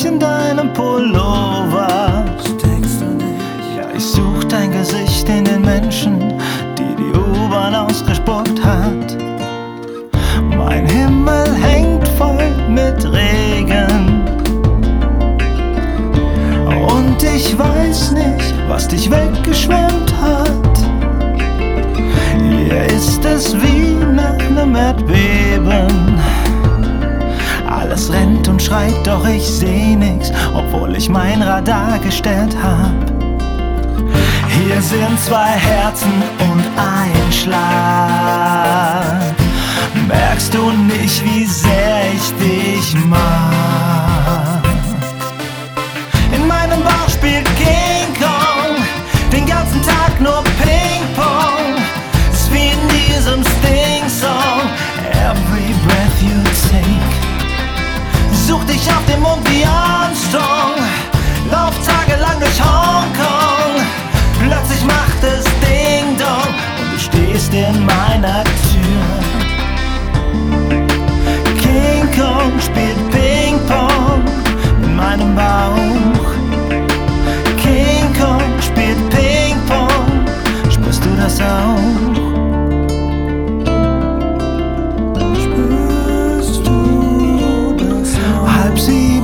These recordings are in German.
dich in deinem Pullover? Ja, ich such dein Gesicht in den Menschen, die die U-Bahn ausgespuckt hat. Mein Himmel hängt voll mit Regen. Und ich weiß nicht, was dich weggeschwemmt hat. Hier ist es wie nach nem Erdbeben. Schreit, doch ich seh nix, obwohl ich mein Radar gestellt hab. Hier sind zwei Herzen und ein Schlag. Merkst du nicht, wie sehr ich dich mag? In meinem Bauch spielt King Kong den ganzen Tag nur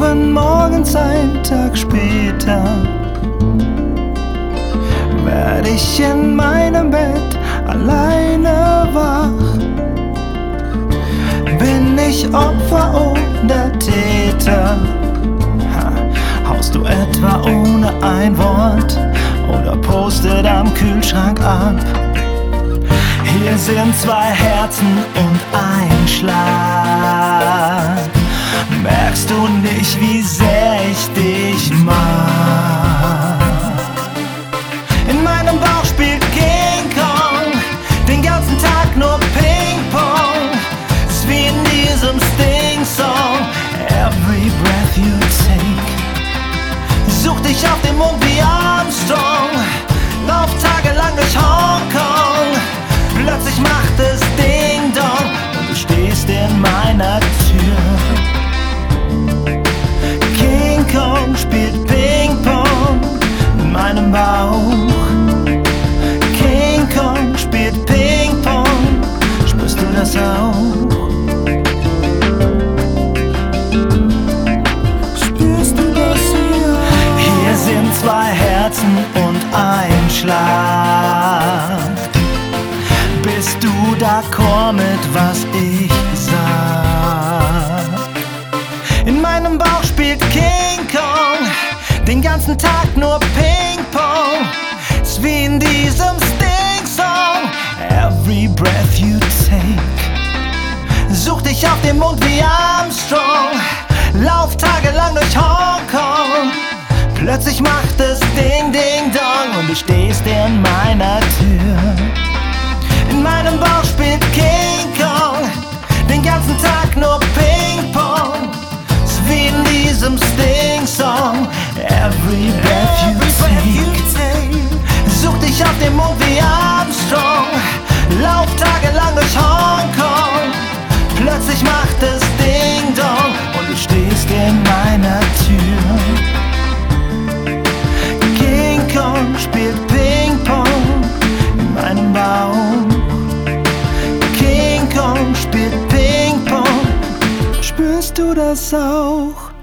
sieben morgens, ein Tag später, werd ich in meinem Bett alleine wach. Bin ich Opfer oder Täter? Ha, haust du etwa ohne ein Wort oder postet am Kühlschrank ab? Hier sind zwei Herzen und ein Schlag. Merkst du nicht, wie sehr ich dich mag? In meinem Bauch spielt King Kong den ganzen Tag nur Ping-Pong. Ist wie in diesem Sting-Song. Every breath you take. Such dich auf dem Mond wie Armstrong. Mit was ich sag? In meinem Bauch spielt King Kong den ganzen Tag nur Ping-Pong. Ist wie in diesem Sting-Song. Every breath you take. Such dich auf dem Mond wie Armstrong. Lauf tagelang durch Hongkong. Plötzlich macht es Ding, Ding, Dong und du stehst in meiner Tür. Ganzen Tag nur Ping-Pong. Ist wie in diesem Sting-Song. Every breath you take. Such dich auf dem Mond wie Armstrong. Lauf tagelang durch Hongkong. Plötzlich macht es Ding Dong und du stehst in meiner Tür. King Kong spielt Ping das auch?